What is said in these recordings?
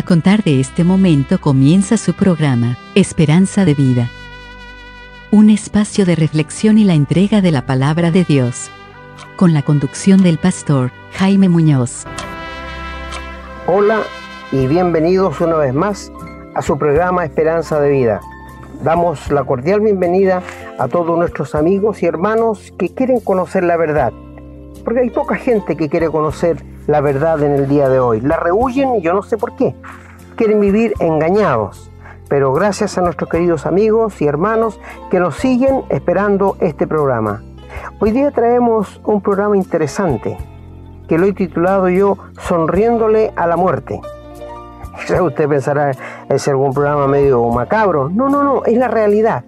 A contar de este momento comienza su programa, Esperanza de Vida. Un espacio de reflexión y la entrega de la palabra de Dios. Con la conducción del pastor Jaime Muñoz. Hola y bienvenidos una vez más a su programa Esperanza de Vida. Damos la cordial bienvenida a todos nuestros amigos y hermanos que quieren conocer la verdad. Porque hay poca gente que quiere conocer la verdad en el día de hoy. La rehuyen y yo no sé por qué. Quieren vivir engañados. Pero gracias a nuestros queridos amigos y hermanos que nos siguen esperando este programa. Hoy día traemos un programa interesante que lo he titulado yo Sonriéndole a la muerte. Usted pensará, es algún programa medio macabro. No, no, no, es la realidad.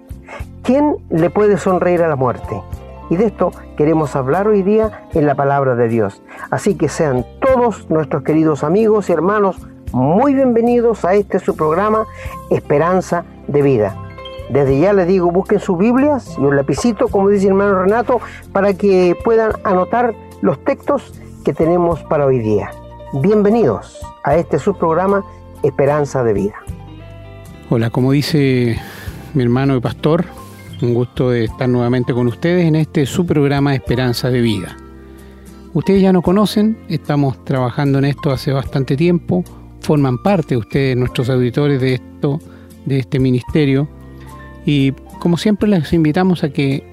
¿Quién le puede sonreír a la muerte? Y de esto queremos hablar hoy día en la palabra de Dios. Así que sean todos nuestros queridos amigos y hermanos muy bienvenidos a este su programa Esperanza de Vida. Desde ya les digo, busquen sus Biblias y un lapicito, como dice el hermano Renato, para que puedan anotar los textos que tenemos para hoy día. Bienvenidos a este su programa Esperanza de Vida. Hola, como dice mi hermano y pastor, un gusto de estar nuevamente con ustedes en este su programa Esperanza de Vida. Ustedes ya nos conocen, estamos trabajando en esto hace bastante tiempo, forman parte ustedes, nuestros auditores de esto, de este ministerio, y como siempre les invitamos a que,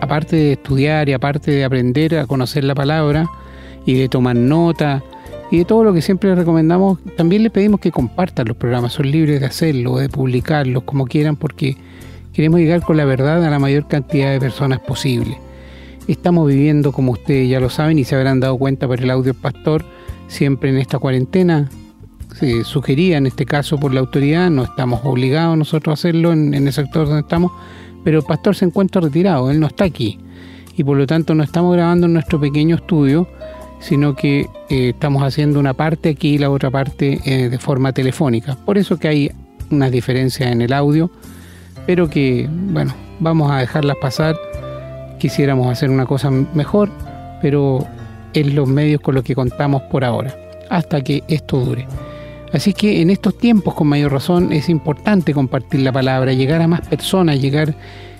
aparte de estudiar y aparte de aprender a conocer la palabra y de tomar nota y de todo lo que siempre les recomendamos, también les pedimos que compartan los programas, son libres de hacerlo, de publicarlos como quieran, porque Queremos llegar con la verdad a la mayor cantidad de personas posible. Estamos viviendo, como ustedes ya lo saben y se habrán dado cuenta por el audio pastor, siempre en esta cuarentena. Se sugería en este caso por la autoridad, no estamos obligados nosotros a hacerlo en, el sector donde estamos, pero el pastor se encuentra retirado, él no está aquí. Y por lo tanto no estamos grabando en nuestro pequeño estudio, sino que eh, estamos haciendo una parte aquí y la otra parte eh, de forma telefónica. Por eso que hay unas diferencias en el audio pero que, bueno, vamos a dejarlas pasar. Quisiéramos hacer una cosa mejor, pero es los medios con los que contamos por ahora, hasta que esto dure. Así que en estos tiempos, con mayor razón, es importante compartir la palabra, llegar a más personas, llegar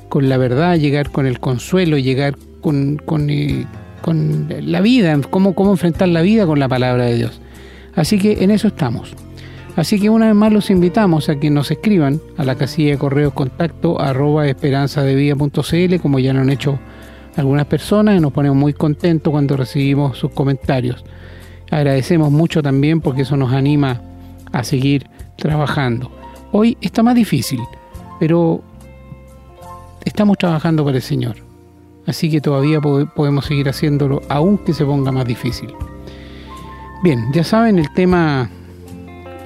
con la verdad, llegar con el consuelo, llegar con, con, eh, con la vida, cómo, cómo enfrentar la vida con la palabra de Dios. Así que en eso estamos. Así que una vez más los invitamos a que nos escriban a la casilla de correo contacto arroba esperanzadevida.cl como ya lo han hecho algunas personas y nos ponemos muy contentos cuando recibimos sus comentarios. Agradecemos mucho también porque eso nos anima a seguir trabajando. Hoy está más difícil, pero estamos trabajando para el Señor. Así que todavía podemos seguir haciéndolo aunque se ponga más difícil. Bien, ya saben el tema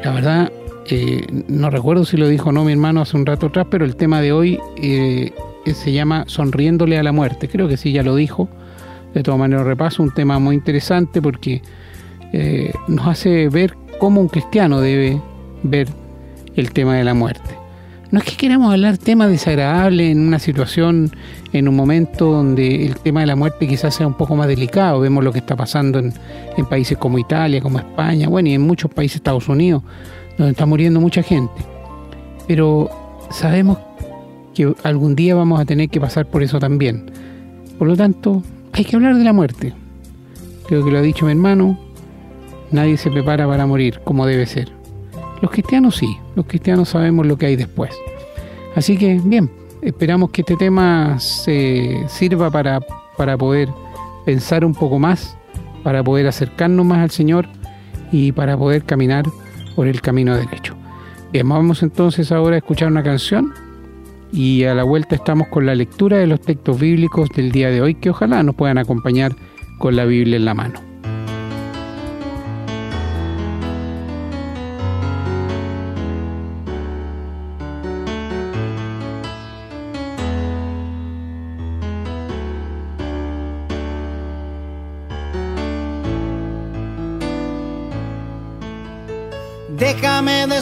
la verdad, eh, no recuerdo si lo dijo o no mi hermano hace un rato atrás, pero el tema de hoy eh, se llama Sonriéndole a la muerte. Creo que sí, ya lo dijo. De todas maneras, repaso un tema muy interesante porque eh, nos hace ver cómo un cristiano debe ver el tema de la muerte. No es que queramos hablar temas desagradables en una situación, en un momento donde el tema de la muerte quizás sea un poco más delicado. Vemos lo que está pasando en, países como Italia, como España, bueno, y en muchos países Estados Unidos, donde está muriendo mucha gente. Pero sabemos que algún día vamos a tener que pasar por eso también. Por lo tanto, hay que hablar de la muerte. Creo que lo ha dicho mi hermano, nadie se prepara para morir como debe ser. Los cristianos sí, los cristianos sabemos lo que hay después. Así que, bien, esperamos que este tema se sirva para, para poder pensar un poco más, para poder acercarnos más al Señor y para poder caminar por el camino derecho. Vamos entonces ahora a escuchar una canción y a la vuelta estamos con la lectura de los textos bíblicos del día de hoy que ojalá nos puedan acompañar con la Biblia en la mano.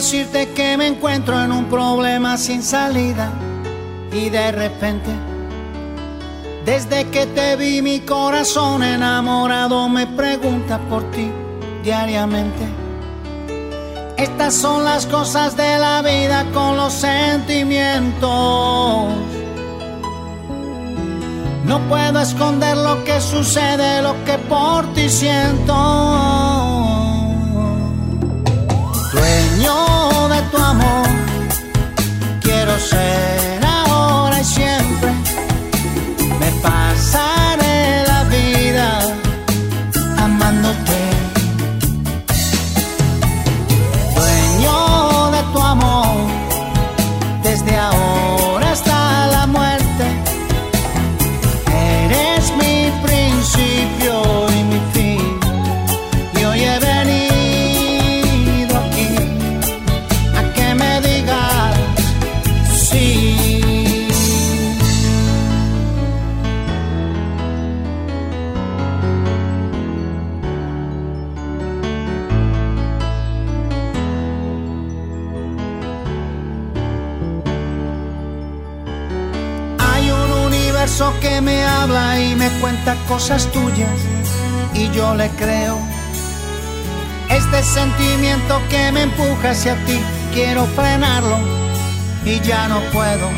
Decirte que me encuentro en un problema sin salida y de repente, desde que te vi mi corazón enamorado me pregunta por ti diariamente. Estas son las cosas de la vida con los sentimientos. No puedo esconder lo que sucede, lo que por ti siento. Dueño de tu amor, quiero ser ahora y siempre. Me pasaré la vida amándote. Dueño de tu amor, desde ahora cuenta cosas tuyas y yo le creo. Este sentimiento que me empuja hacia ti, quiero frenarlo y ya no puedo.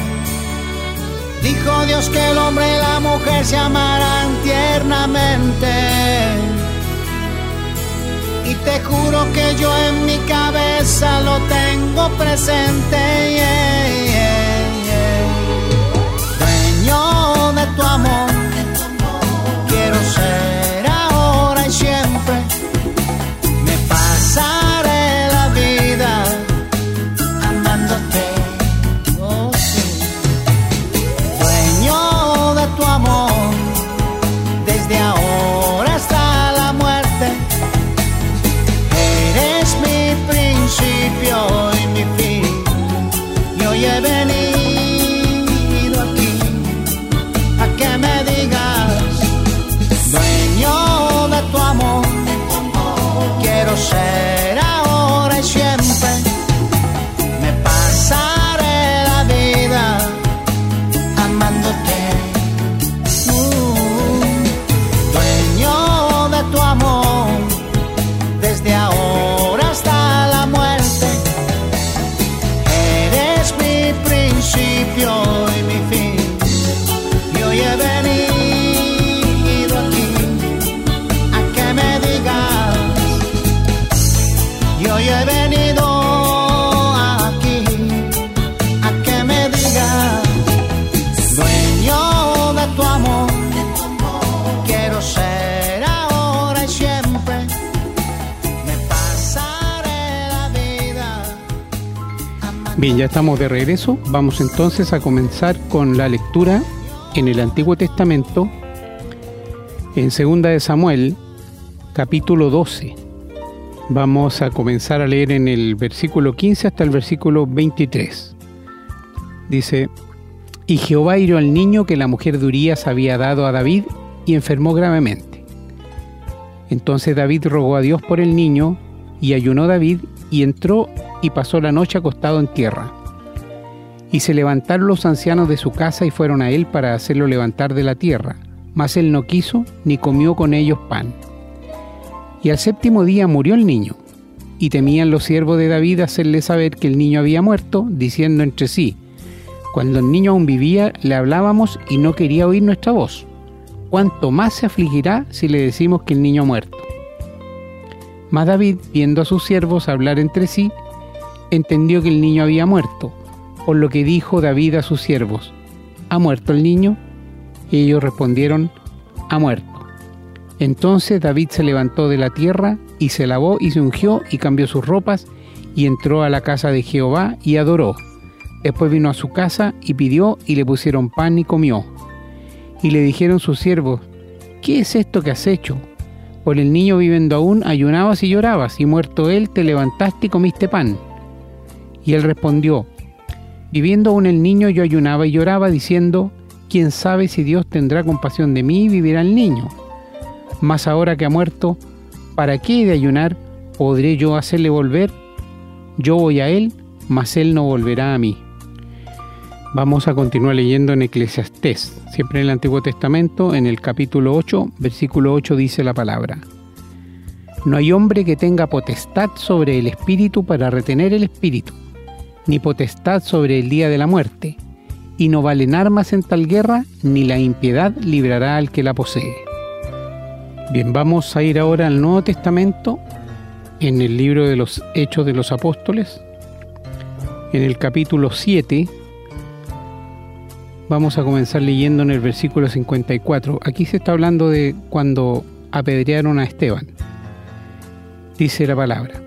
Dijo Dios que el hombre y la mujer se amarán tiernamente. Y te juro que yo en mi cabeza lo tengo presente. yeah. Dueño de tu amor, ya estamos de regreso. Vamos entonces a comenzar con la lectura en el Antiguo Testamento, en Segunda de Samuel, capítulo 12. Vamos a comenzar a leer en el versículo 15 hasta el versículo 23. Dice, y Jehová hirió al niño que la mujer de Urías había dado a David y enfermó gravemente. Entonces David rogó a Dios por el niño y ayunó David y entró y pasó la noche acostado en tierra. Y se levantaron los ancianos de su casa y fueron a él para hacerlo levantar de la tierra, mas él no quiso ni comió con ellos pan. Y al séptimo día murió el niño, y temían los siervos de David hacerle saber que el niño había muerto, diciendo entre sí, cuando el niño aún vivía le hablábamos y no quería oír nuestra voz. ¿Cuánto más se afligirá si le decimos que el niño ha muerto? Mas David, viendo a sus siervos hablar entre sí, entendió que el niño había muerto, por lo que dijo David a sus siervos, ¿ha muerto el niño? Y ellos respondieron, ha muerto. Entonces David se levantó de la tierra y se lavó y se ungió y cambió sus ropas y entró a la casa de Jehová y adoró. Después vino a su casa y pidió y le pusieron pan y comió. Y le dijeron sus siervos, ¿qué es esto que has hecho? Por el niño viviendo aún ayunabas y llorabas, y muerto él te levantaste y comiste pan. Y él respondió, viviendo aún el niño yo ayunaba y lloraba, diciendo, ¿quién sabe si Dios tendrá compasión de mí y vivirá el niño? Mas ahora que ha muerto, ¿para qué he de ayunar? ¿Podré yo hacerle volver? Yo voy a él, mas él no volverá a mí. Vamos a continuar leyendo en Eclesiastés, siempre en el Antiguo Testamento, en el capítulo 8, versículo 8 dice la palabra. No hay hombre que tenga potestad sobre el espíritu para retener el espíritu, ni potestad sobre el día de la muerte, y no valen armas en tal guerra, ni la impiedad librará al que la posee. Bien, vamos a ir ahora al Nuevo Testamento, en el libro de los Hechos de los Apóstoles, en el capítulo 7, vamos a comenzar leyendo en el versículo 54. Aquí se está hablando de cuando apedrearon a Esteban. Dice la palabra.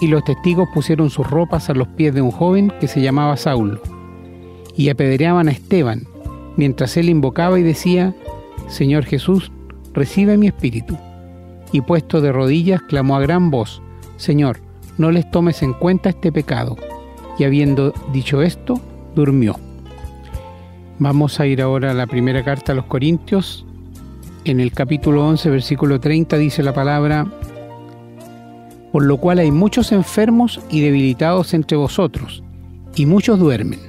y los testigos pusieron sus ropas a los pies de un joven que se llamaba Saulo y apedreaban a Esteban, mientras él invocaba y decía, Señor Jesús, recibe mi espíritu. Y puesto de rodillas, clamó a gran voz, Señor, no les tomes en cuenta este pecado. Y habiendo dicho esto, durmió. Vamos a ir ahora a la primera carta a los Corintios. En el capítulo 11, versículo 30 dice la palabra, por lo cual hay muchos enfermos y debilitados entre vosotros, y muchos duermen.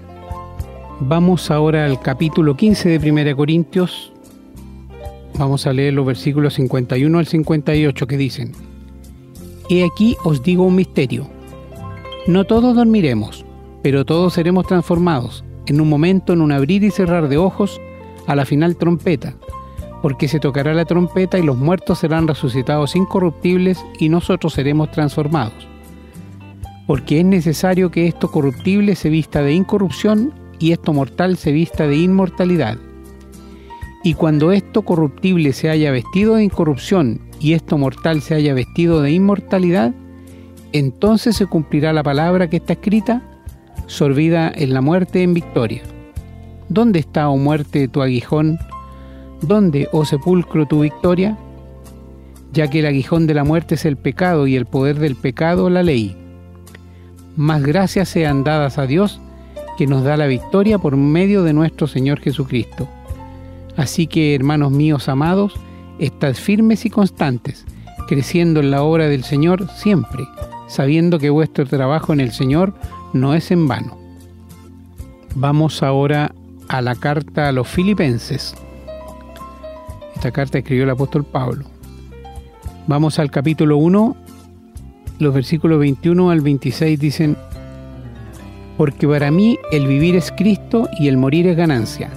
Vamos ahora al capítulo 15 de 1 Corintios. Vamos a leer los versículos 51 al 58 que dicen, He aquí os digo un misterio. No todos dormiremos, pero todos seremos transformados, en un momento, en un abrir y cerrar de ojos, a la final trompeta, porque se tocará la trompeta y los muertos serán resucitados incorruptibles y nosotros seremos transformados. Porque es necesario que esto corruptible se vista de incorrupción y esto mortal se vista de inmortalidad. Y cuando esto corruptible se haya vestido de incorrupción y esto mortal se haya vestido de inmortalidad, entonces se cumplirá la palabra que está escrita, sorbida en la muerte en victoria. ¿Dónde está, oh muerte, tu aguijón? ¿Dónde, oh sepulcro, tu victoria? Ya que el aguijón de la muerte es el pecado y el poder del pecado la ley. Más gracias sean dadas a Dios, que nos da la victoria por medio de nuestro Señor Jesucristo. Así que, hermanos míos amados, estad firmes y constantes, creciendo en la obra del Señor siempre, sabiendo que vuestro trabajo en el Señor no es en vano. Vamos ahora a la carta a los filipenses. Esta carta escribió el apóstol Pablo. Vamos al capítulo 1, los versículos 21 al 26 dicen, porque para mí el vivir es Cristo y el morir es ganancia.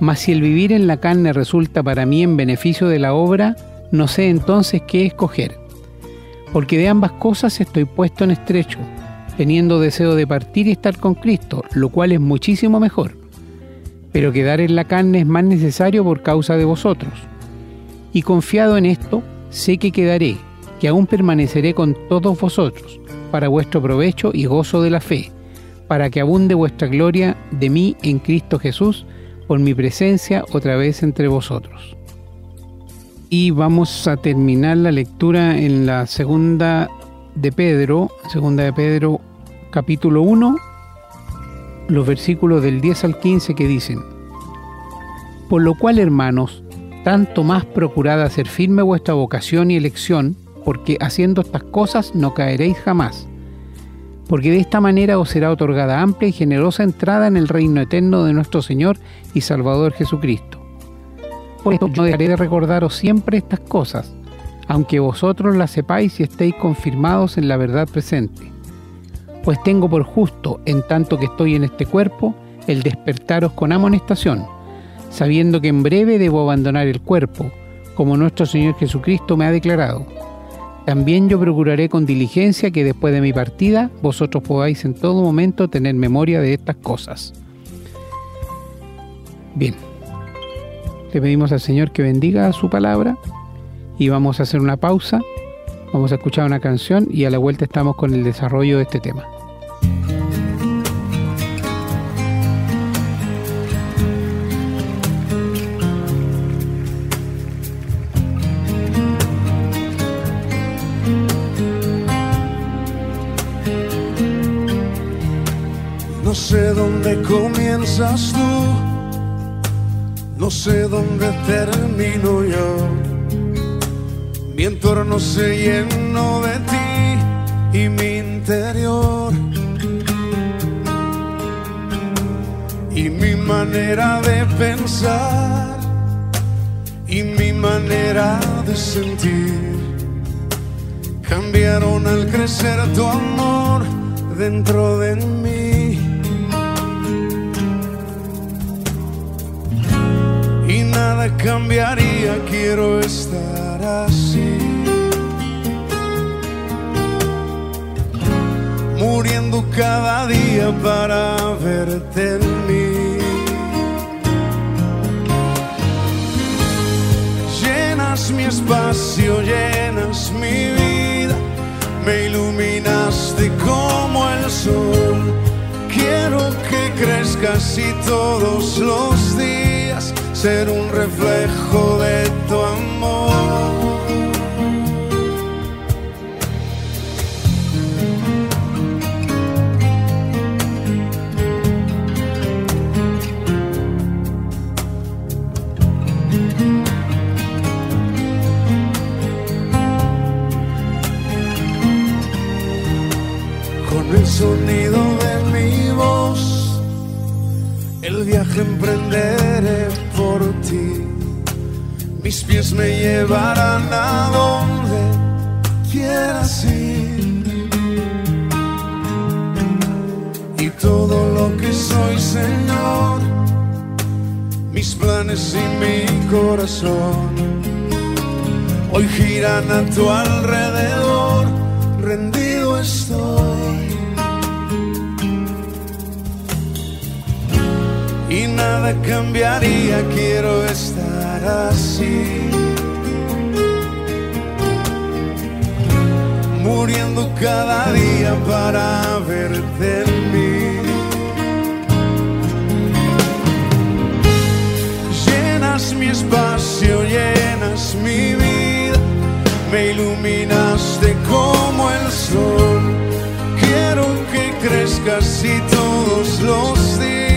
Mas si el vivir en la carne resulta para mí en beneficio de la obra, no sé entonces qué escoger. Porque de ambas cosas estoy puesto en estrecho, teniendo deseo de partir y estar con Cristo, lo cual es muchísimo mejor. Pero quedar en la carne es más necesario por causa de vosotros. Y confiado en esto, sé que quedaré, que aún permaneceré con todos vosotros, para vuestro provecho y gozo de la fe para que abunde vuestra gloria de mí en Cristo Jesús por mi presencia otra vez entre vosotros. Y vamos a terminar la lectura en la segunda de Pedro, segunda de Pedro capítulo 1, los versículos del 10 al 15 que dicen, Por lo cual, hermanos, tanto más procurad hacer firme vuestra vocación y elección, porque haciendo estas cosas no caeréis jamás porque de esta manera os será otorgada amplia y generosa entrada en el reino eterno de nuestro Señor y Salvador Jesucristo. Por esto no dejaré de recordaros siempre estas cosas, aunque vosotros las sepáis y estéis confirmados en la verdad presente. Pues tengo por justo, en tanto que estoy en este cuerpo, el despertaros con amonestación, sabiendo que en breve debo abandonar el cuerpo, como nuestro Señor Jesucristo me ha declarado. También yo procuraré con diligencia que después de mi partida vosotros podáis en todo momento tener memoria de estas cosas. Bien, le pedimos al Señor que bendiga su palabra y vamos a hacer una pausa, Vamos a escuchar una canción y a la vuelta estamos con el desarrollo de este tema. No sé dónde comienzas tú, no sé dónde termino yo mi entorno se llenó de ti y mi interior. Y mi manera de pensar y mi manera de sentir cambiaron al crecer tu amor dentro de mí. Y nada cambiaría, quiero estar Muriendo cada día para verte en mí. Llenas mi espacio, llenas mi vida, me iluminaste como el sol. Quiero que crezcas y todos los días ser un reflejo de tu amor. Emprenderé por ti. Mis pies me llevarán a donde quieras ir. Y todo lo que soy, Señor, mis planes y mi corazón, hoy giran a tu alrededor, nada cambiaría, quiero estar así. Muriendo cada día para verte en mí. Llenas mi espacio, llenas mi vida, me iluminaste como el sol. Quiero que crezcas y todos los días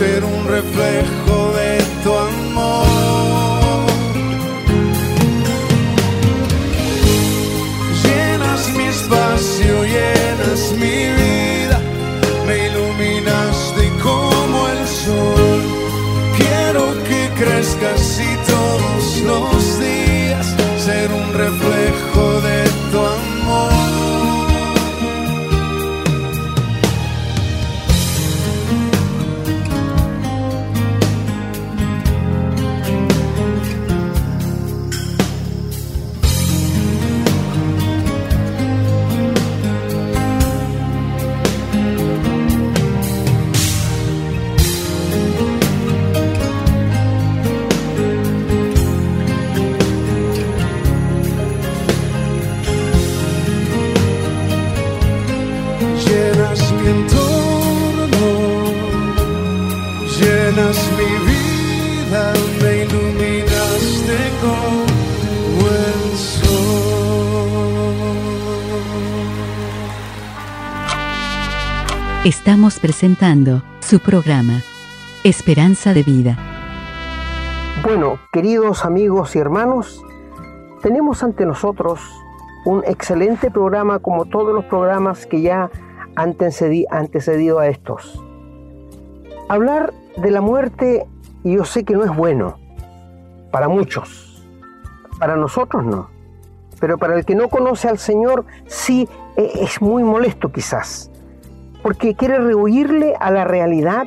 ser un reflejo de tu amor. Llenas mi espacio, llenas mi vida, me iluminaste como el sol. Quiero que crezcas y todos los días Estamos presentando su programa, Esperanza de Vida. Bueno, queridos amigos y hermanos, tenemos ante nosotros un excelente programa como todos los programas que ya han antecedi- antecedido a estos. Hablar de la muerte yo sé que no es bueno para muchos, para nosotros no, pero para el que no conoce al Señor sí eh, es muy molesto quizás, porque quiere rehuirle a la realidad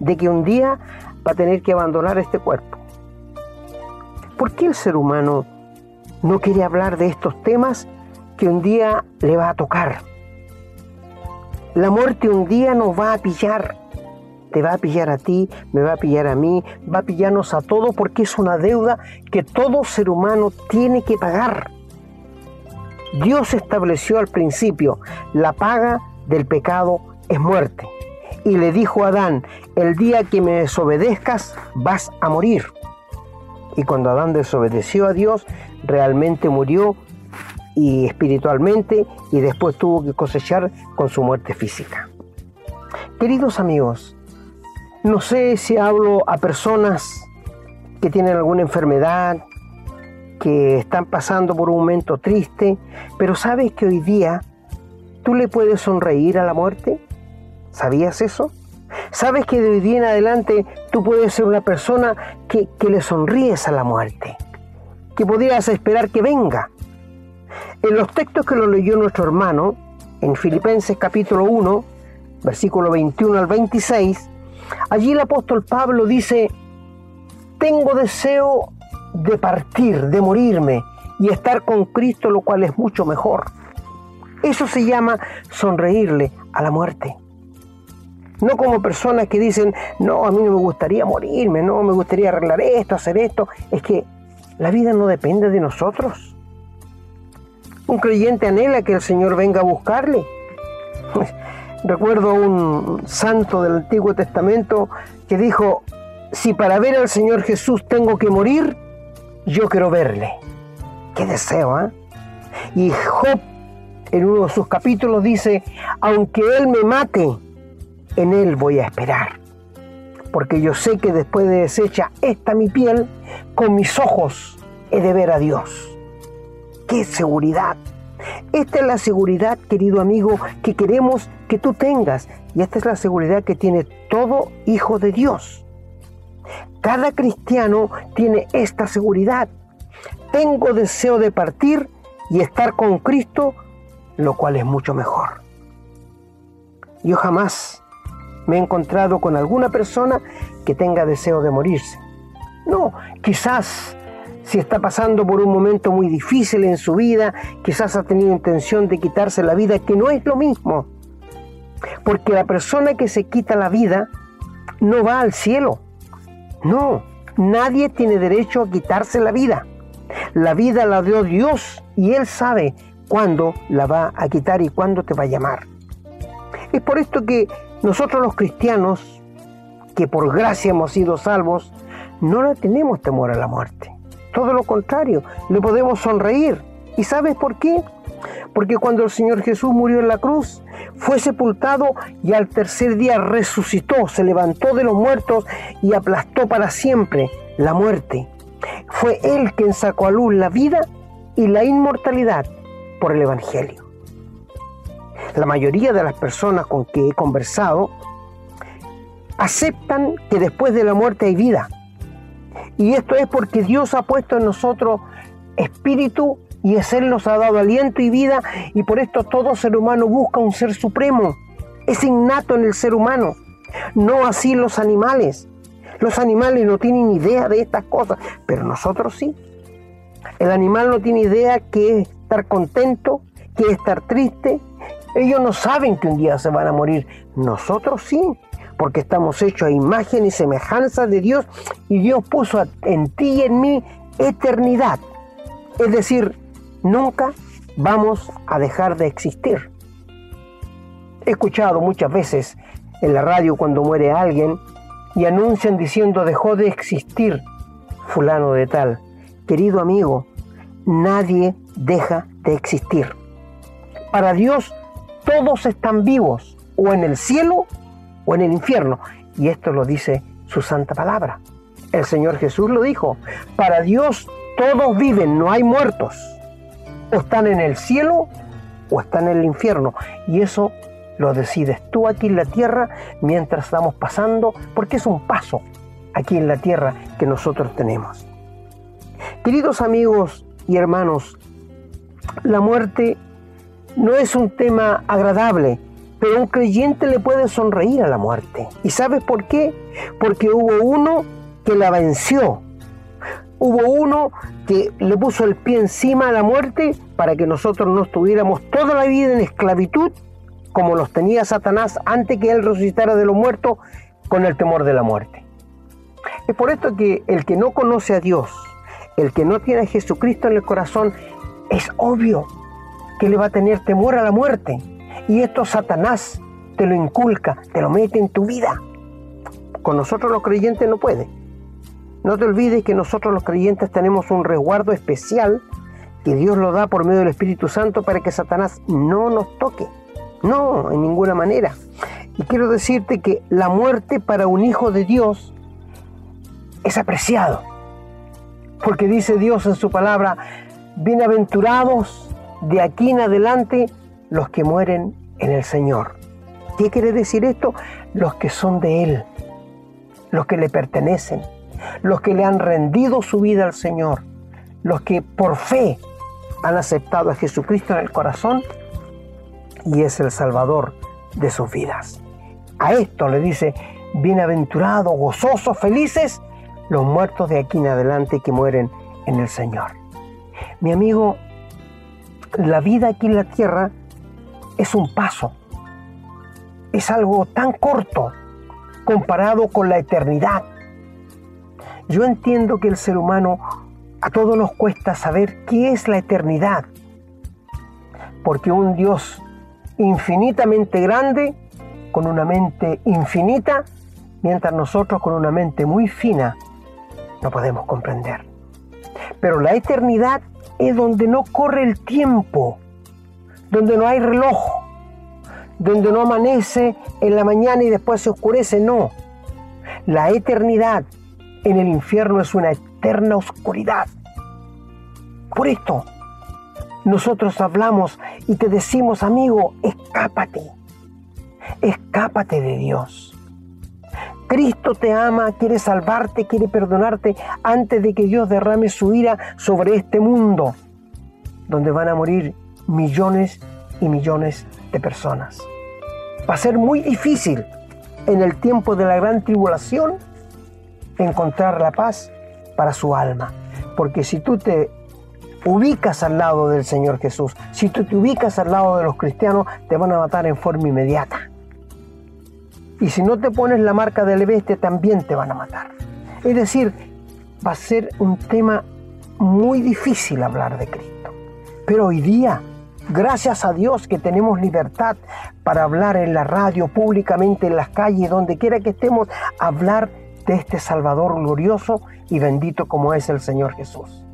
de que un día va a tener que abandonar este cuerpo. ¿Por qué el ser humano no quiere hablar de estos temas que un día le va a tocar? La muerte un día nos va a pillar. Te va a pillar a ti, me va a pillar a mí, va a pillarnos a todos porque es una deuda que todo ser humano tiene que pagar. Dios estableció al principio la paga del pecado es muerte. Y le dijo a Adán, el día que me desobedezcas vas a morir. Y cuando Adán desobedeció a Dios, realmente murió y espiritualmente y después tuvo que cosechar con su muerte física. Queridos amigos, no sé si hablo a personas que tienen alguna enfermedad, que están pasando por un momento triste, pero sabes que hoy día tú le puedes sonreír a la muerte. ¿Sabías eso? ¿Sabes que de hoy en adelante tú puedes ser una persona que, que le sonríes a la muerte? Que podrías esperar que venga. En los textos que lo leyó nuestro hermano, en Filipenses capítulo 1, versículo 21 al 26, allí el apóstol Pablo dice, tengo deseo de partir, de morirme y estar con Cristo, lo cual es mucho mejor. Eso se llama sonreírle a la muerte. No como personas que dicen, no, a mí no me gustaría morirme, no, me gustaría arreglar esto, hacer esto. Es que la vida no depende de nosotros. Un creyente anhela que el Señor venga a buscarle. Recuerdo un santo del Antiguo Testamento que dijo, si para ver al Señor Jesús tengo que morir, yo quiero verle. Qué deseo, ¿eh? Y Job en uno de sus capítulos dice, aunque Él me mate, en Él voy a esperar. Porque yo sé que después de deshecha esta mi piel, con mis ojos he de ver a Dios. ¡Qué seguridad! Esta es la seguridad, querido amigo, que queremos que tú tengas. Y esta es la seguridad que tiene todo hijo de Dios. Cada cristiano tiene esta seguridad. Tengo deseo de partir y estar con Cristo, lo cual es mucho mejor. Yo jamás me he encontrado con alguna persona que tenga deseo de morirse. No, quizás si está pasando por un momento muy difícil en su vida, quizás ha tenido intención de quitarse la vida, que no es lo mismo. Porque la persona que se quita la vida no va al cielo. No, nadie tiene derecho a quitarse la vida. La vida la dio Dios y Él sabe cuándo la va a quitar y cuándo te va a llamar. Es por esto que nosotros los cristianos, que por gracia hemos sido salvos, no le tenemos temor a la muerte. Todo lo contrario, le podemos sonreír. ¿Y sabes por qué? Porque cuando el Señor Jesús murió en la cruz, fue sepultado y al tercer día resucitó, se levantó de los muertos y aplastó para siempre la muerte. Fue Él quien sacó a luz la vida y la inmortalidad por el Evangelio. La mayoría de las personas con que he conversado aceptan que después de la muerte hay vida. Y esto es porque Dios ha puesto en nosotros espíritu y es Él nos ha dado aliento y vida y por esto todo ser humano busca un ser supremo. Es innato en el ser humano, no así los animales. Los animales no tienen idea de estas cosas, pero nosotros sí. El animal no tiene idea que estar contento, que es estar triste. Ellos no saben que un día se van a morir. Nosotros sí porque estamos hechos a imagen y semejanza de Dios y Dios puso en ti y en mí eternidad. Es decir, nunca vamos a dejar de existir. He escuchado muchas veces en la radio cuando muere alguien y anuncian diciendo dejó de existir fulano de tal. Querido amigo, nadie deja de existir. Para Dios todos están vivos o en el cielo o en el infierno. Y esto lo dice su santa palabra. El Señor Jesús lo dijo. Para Dios todos viven, no hay muertos. O están en el cielo o están en el infierno. Y eso lo decides tú aquí en la tierra mientras estamos pasando, porque es un paso aquí en la tierra que nosotros tenemos. Queridos amigos y hermanos, la muerte no es un tema agradable, pero un creyente le puede sonreír a la muerte. ¿Y sabes por qué? Porque hubo uno que la venció. Hubo uno que le puso el pie encima a la muerte para que nosotros no estuviéramos toda la vida en esclavitud, como los tenía Satanás antes que él resucitara de los muertos, con el temor de la muerte. Es por esto que el que no conoce a Dios, el que no tiene a Jesucristo en el corazón, es obvio que le va a tener temor a la muerte y esto Satanás te lo inculca, te lo mete en tu vida. Con nosotros los creyentes no puede. No te olvides que nosotros los creyentes tenemos un resguardo especial que Dios lo da por medio del Espíritu Santo para que Satanás no nos toque. No, en ninguna manera. Y quiero decirte que la muerte para un hijo de Dios es apreciado. Porque dice Dios en su palabra, bienaventurados de aquí en adelante los que mueren en el Señor. ¿Qué quiere decir esto? Los que son de Él, los que le pertenecen, los que le han rendido su vida al Señor, los que por fe han aceptado a Jesucristo en el corazón y es el Salvador de sus vidas. A esto le dice, bienaventurados, gozosos, felices los muertos de aquí en adelante que mueren en el Señor. Mi amigo, la vida aquí en la tierra es un paso, es algo tan corto comparado con la eternidad. Yo entiendo que el ser humano a todos nos cuesta saber qué es la eternidad, porque un Dios infinitamente grande, con una mente infinita, mientras nosotros con una mente muy fina no podemos comprender. Pero la eternidad es donde no corre el tiempo, donde no hay reloj, donde no amanece en la mañana y después se oscurece, no. La eternidad en el infierno es una eterna oscuridad. Por esto, nosotros hablamos y te decimos, amigo, escápate, escápate de Dios. Cristo te ama, quiere salvarte, quiere perdonarte antes de que Dios derrame su ira sobre este mundo, donde van a morir millones y millones de personas. Va a ser muy difícil en el tiempo de la gran tribulación encontrar la paz para su alma. Porque si tú te ubicas al lado del Señor Jesús, si tú te ubicas al lado de los cristianos, te van a matar en forma inmediata. Y si no te pones la marca del bestia, también te van a matar. Es decir, va a ser un tema muy difícil hablar de Cristo. Pero hoy día, gracias a Dios que tenemos libertad para hablar en la radio, públicamente, en las calles, donde quiera que estemos, hablar de este Salvador glorioso y bendito como es el Señor Jesús.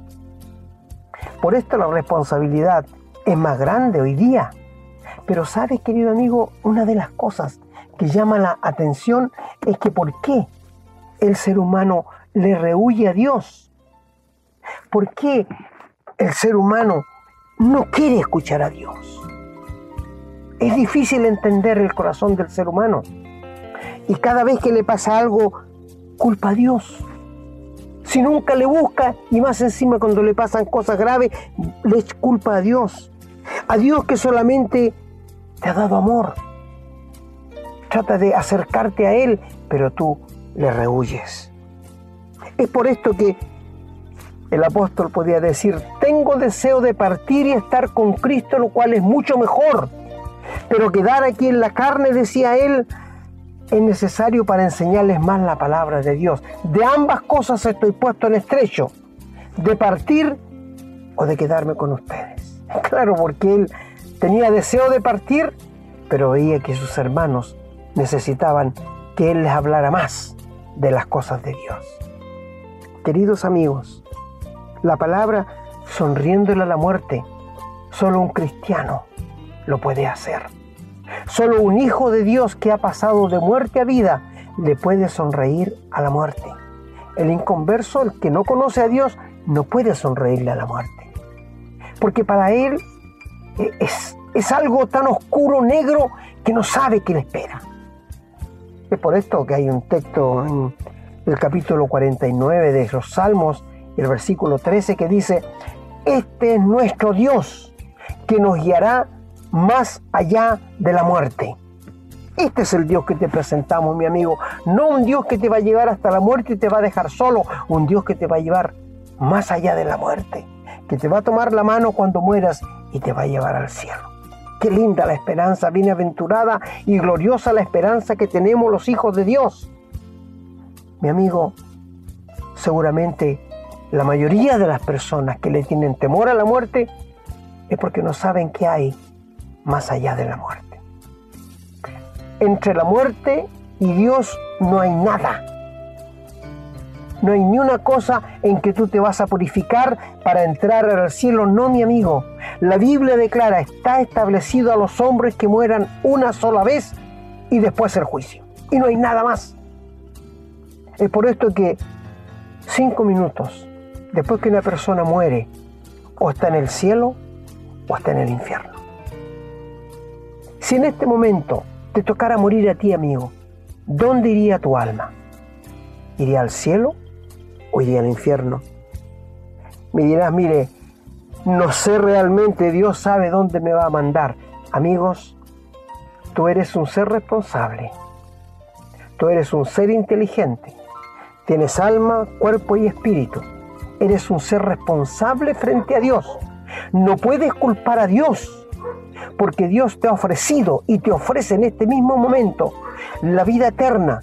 Por esto la responsabilidad es más grande hoy día. Pero sabes, querido amigo, una de las cosas que llama la atención es que por qué el ser humano le rehuye a Dios. ¿Por qué el ser humano no quiere escuchar a Dios? Es difícil entender el corazón del ser humano. Y cada vez que le pasa algo, culpa a Dios. Si nunca le busca y más encima cuando le pasan cosas graves, le culpa a Dios. A Dios que solamente te ha dado amor trata de acercarte a Él, pero tú le rehuyes. Es por esto que el apóstol podía decir, tengo deseo de partir y estar con Cristo, lo cual es mucho mejor. Pero quedar aquí en la carne, decía él, es necesario para enseñarles más la palabra de Dios. De ambas cosas estoy puesto en estrecho, de partir o de quedarme con ustedes. Claro, porque él tenía deseo de partir, pero veía que sus hermanos necesitaban que Él les hablara más de las cosas de Dios. Queridos amigos, la palabra sonriéndole a la muerte, solo un cristiano lo puede hacer. Solo un hijo de Dios que ha pasado de muerte a vida le puede sonreír a la muerte. El inconverso, el que no conoce a Dios, no puede sonreírle a la muerte. Porque para él es, es algo tan oscuro, negro, que no sabe qué le espera. Es por esto que hay un texto en el capítulo 49 de los Salmos, el versículo 13, que dice, este es nuestro Dios, que nos guiará más allá de la muerte. Este es el Dios que te presentamos, mi amigo. No un Dios que te va a llevar hasta la muerte y te va a dejar solo. Un Dios que te va a llevar más allá de la muerte. Que te va a tomar la mano cuando mueras y te va a llevar al cielo. Qué linda la esperanza, bienaventurada y gloriosa la esperanza que tenemos los hijos de Dios. Mi amigo, seguramente la mayoría de las personas que le tienen temor a la muerte es porque no saben qué hay más allá de la muerte. Entre la muerte y Dios no hay nada. No hay ni una cosa en que tú te vas a purificar para entrar al cielo. No, mi amigo. La Biblia declara, está establecido a los hombres que mueran una sola vez y después el juicio. Y no hay nada más. Es por esto que cinco minutos después que una persona muere, o está en el cielo o está en el infierno. Si en este momento te tocara morir a ti, amigo, ¿dónde iría tu alma? ¿Iría al cielo o iría al infierno? Me dirás, mire, no sé realmente, Dios sabe dónde me va a mandar. Amigos, tú eres un ser responsable. Tú eres un ser inteligente. Tienes alma, cuerpo y espíritu. Eres un ser responsable frente a Dios. No puedes culpar a Dios, porque Dios te ha ofrecido y te ofrece en este mismo momento la vida eterna,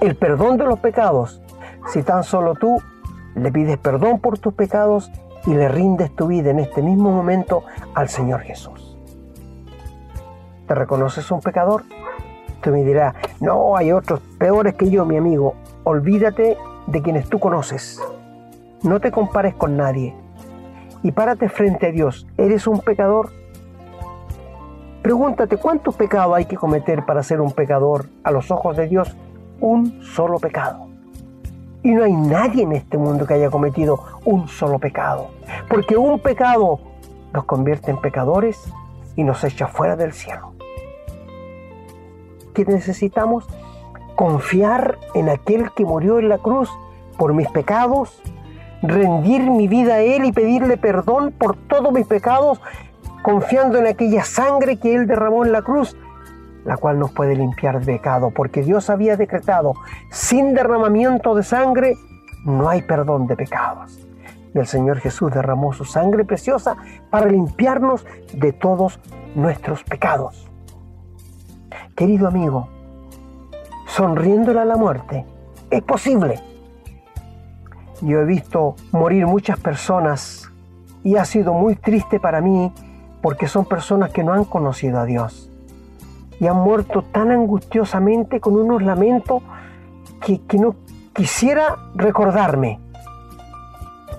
el perdón de los pecados, si tan solo tú le pides perdón por tus pecados y le rindes tu vida en este mismo momento al Señor Jesús. ¿Te reconoces un pecador? Tú me dirás, no, hay otros peores que yo, mi amigo. Olvídate de quienes tú conoces. No te compares con nadie. Y párate frente a Dios. ¿Eres un pecador? Pregúntate cuántos pecados hay que cometer para ser un pecador a los ojos de Dios. Un solo pecado. Y no hay nadie en este mundo que haya cometido un solo pecado. Porque un pecado nos convierte en pecadores y nos echa fuera del cielo. ¿Qué necesitamos? Confiar en aquel que murió en la cruz por mis pecados, rendir mi vida a Él y pedirle perdón por todos mis pecados, confiando en aquella sangre que Él derramó en la cruz la cual nos puede limpiar de pecado, porque Dios había decretado, sin derramamiento de sangre no hay perdón de pecados. Y el Señor Jesús derramó su sangre preciosa para limpiarnos de todos nuestros pecados. Querido amigo, sonriéndole a la muerte, es posible. Yo he visto morir muchas personas y ha sido muy triste para mí porque son personas que no han conocido a Dios y han muerto tan angustiosamente con unos lamentos que, no quisiera recordarme.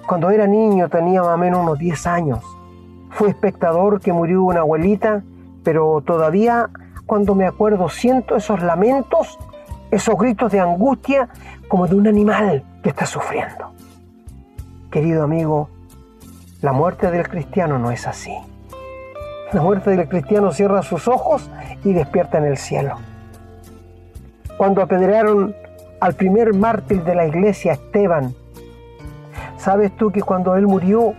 Cuando era niño tenía más o menos unos 10 años. Fui espectador que murió una abuelita, pero todavía cuando me acuerdo siento esos lamentos, esos gritos de angustia como de un animal que está sufriendo. Querido amigo, la muerte del cristiano no es así. La muerte del cristiano cierra sus ojos y despierta en el cielo. Cuando apedrearon al primer mártir de la iglesia, Esteban, ¿sabes tú que cuando él murió,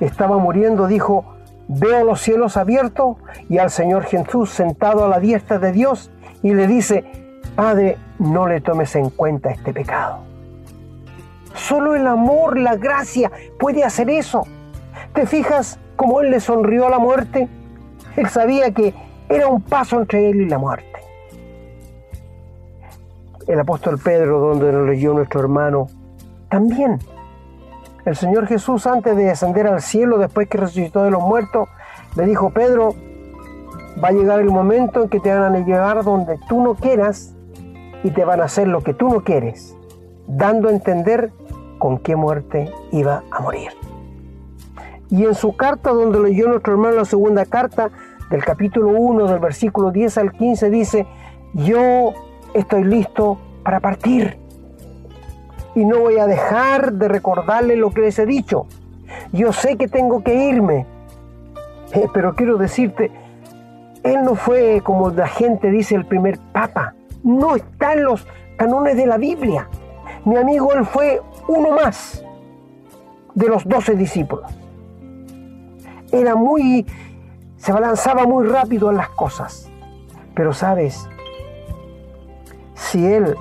estaba muriendo, dijo, veo los cielos abiertos y al Señor Jesús sentado a la diestra de Dios y le dice, Padre, no le tomes en cuenta este pecado. Solo el amor, la gracia puede hacer eso. ¿Te fijas cómo él le sonrió a la muerte? Él sabía que era un paso entre él y la muerte. El apóstol Pedro, donde lo leyó nuestro hermano, también. El Señor Jesús, antes de ascender al cielo, después que resucitó de los muertos, le dijo, Pedro, va a llegar el momento en que te van a llevar donde tú no quieras y te van a hacer lo que tú no quieres, dando a entender con qué muerte iba a morir. Y en su carta, donde leyó nuestro hermano la segunda carta, del capítulo 1, del versículo 10 al 15, dice, yo estoy listo para partir. Y no voy a dejar de recordarle lo que les he dicho. Yo sé que tengo que irme. Eh, pero quiero decirte, él no fue, como la gente dice, el primer papa. No está en los canones de la Biblia. Mi amigo, él fue uno más de los doce discípulos. Era muy se balanzaba muy rápido en las cosas. Pero sabes, si él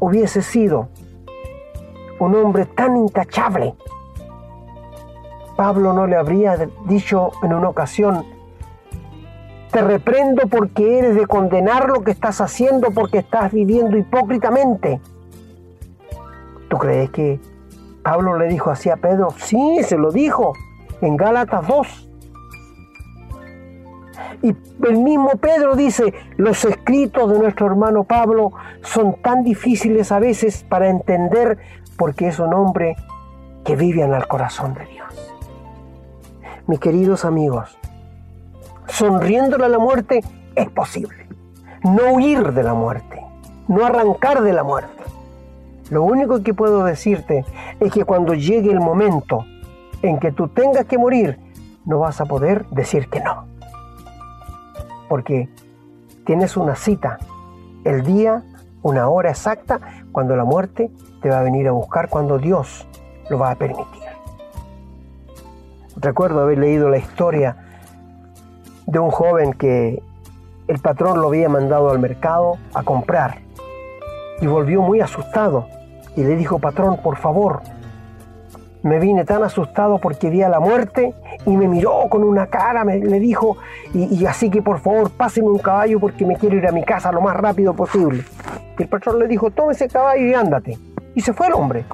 hubiese sido un hombre tan intachable, Pablo no le habría dicho en una ocasión, te reprendo porque eres de condenar lo que estás haciendo porque estás viviendo hipócritamente. ¿Tú crees que Pablo le dijo así a Pedro? Sí, se lo dijo en Gálatas 2. Y el mismo Pedro dice, los escritos de nuestro hermano Pablo son tan difíciles a veces para entender porque es un hombre que vive en el corazón de Dios. Mis queridos amigos, sonriéndole a la muerte es posible. no huir de la muerte, no arrancar de la muerte. Lo único que puedo decirte es que cuando llegue el momento en que tú tengas que morir, no vas a poder decir que no. Porque tienes una cita, el día, una hora exacta, cuando la muerte te va a venir a buscar, cuando Dios lo va a permitir. Recuerdo haber leído la historia de un joven que el patrón lo había mandado al mercado a comprar y volvió muy asustado y le dijo, patrón, por favor, me vine tan asustado porque vi a la muerte y me miró con una cara, me, le dijo, y, así que por favor páseme un caballo porque me quiero ir a mi casa lo más rápido posible. Y el patrón le dijo, tome ese caballo y ándate. Y se fue el hombre.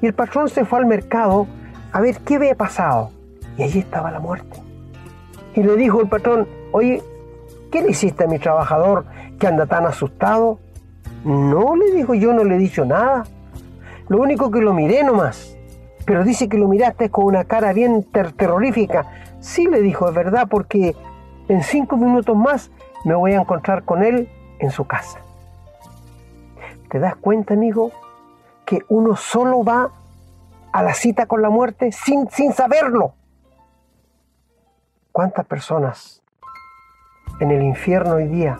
Y el patrón se fue al mercado a ver qué había pasado. Y allí estaba la muerte. Y le dijo el patrón, oye, ¿qué le hiciste a mi trabajador que anda tan asustado? No, le dijo, yo no le he dicho nada. Lo único que lo miré nomás. Pero dice que lo miraste con una cara bien terrorífica. Sí, le dijo, es verdad, porque en cinco minutos más me voy a encontrar con él en su casa. ¿Te das cuenta, amigo, que uno solo va a la cita con la muerte sin, sin saberlo? ¿Cuántas personas en el infierno hoy día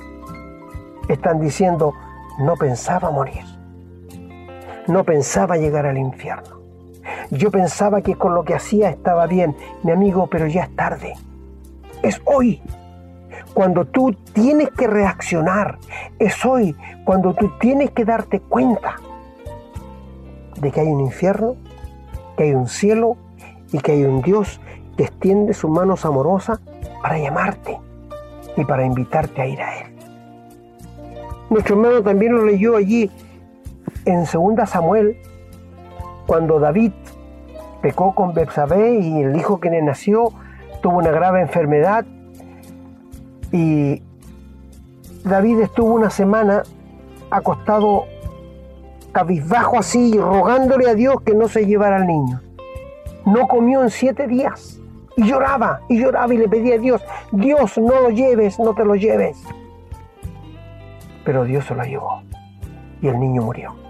están diciendo, no pensaba morir? No pensaba llegar al infierno. Yo pensaba que con lo que hacía estaba bien, mi amigo, pero ya es tarde. Es hoy cuando tú tienes que reaccionar. Es hoy cuando tú tienes que darte cuenta de que hay un infierno, que hay un cielo y que hay un Dios que extiende sus manos amorosas para llamarte y para invitarte a ir a Él. Nuestro hermano también lo leyó allí en 2 Samuel, cuando David pecó con Betsabé y el hijo que le nació tuvo una grave enfermedad y David estuvo una semana acostado cabizbajo así, rogándole a Dios que no se llevara al niño. No comió en siete días y lloraba y lloraba y le pedía a Dios, Dios no lo lleves, no te lo lleves. Pero Dios se lo llevó y el niño murió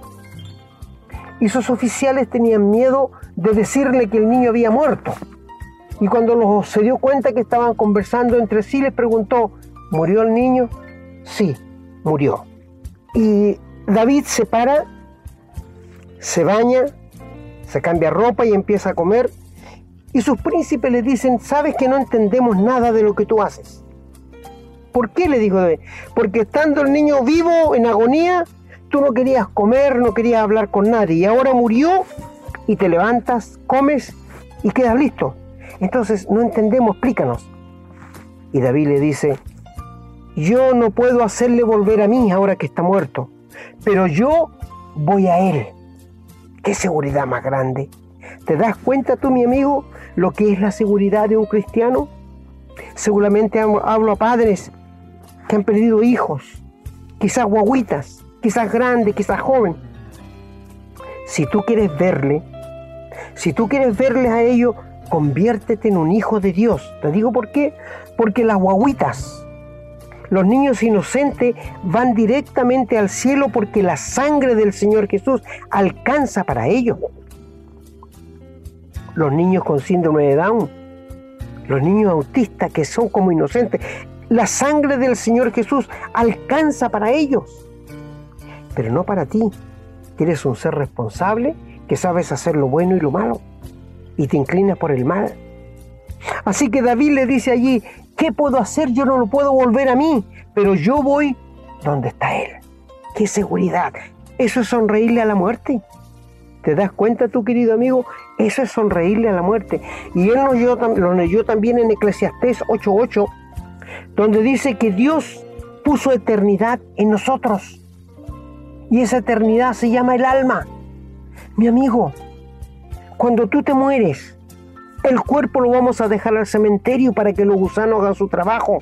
y sus oficiales tenían miedo de decirle que el niño había muerto. Y cuando se dio cuenta que estaban conversando entre sí, les preguntó, ¿murió el niño? Sí, murió. Y David se para, se baña, se cambia ropa y empieza a comer. Y sus príncipes le dicen, sabes que no entendemos nada de lo que tú haces. ¿Por qué? le dijo David. Porque estando el niño vivo, en agonía, tú no querías comer, no querías hablar con nadie y ahora murió y te levantas, comes y quedas listo. Entonces no entendemos, explícanos. Y David le dice, yo no puedo hacerle volver a mí ahora que está muerto, pero yo voy a él. ¿Qué seguridad más grande? ¿Te das cuenta tú, mi amigo, lo que es la seguridad de un cristiano? Seguramente hablo a padres que han perdido hijos, quizás guaguitas, quizás grande, quizás joven. Si tú quieres verle, si tú quieres verles a ellos, conviértete en un hijo de Dios. Te digo por qué. Porque las guaguitas, los niños inocentes van directamente al cielo porque la sangre del Señor Jesús alcanza para ellos. Los niños con síndrome de Down, los niños autistas que son como inocentes, la sangre del Señor Jesús alcanza para ellos pero no para ti, eres un ser responsable, que sabes hacer lo bueno y lo malo, y te inclinas por el mal. Así que David le dice allí, ¿qué puedo hacer? Yo no lo puedo volver a mí, pero yo voy donde está Él. ¡Qué seguridad! Eso es sonreírle a la muerte. ¿Te das cuenta tú, querido amigo? Eso es sonreírle a la muerte. Y él lo leyó también en Eclesiastés 8.8, donde dice que Dios puso eternidad en nosotros. Y esa eternidad se llama el alma. Mi amigo, cuando tú te mueres, el cuerpo lo vamos a dejar al cementerio para que los gusanos hagan su trabajo.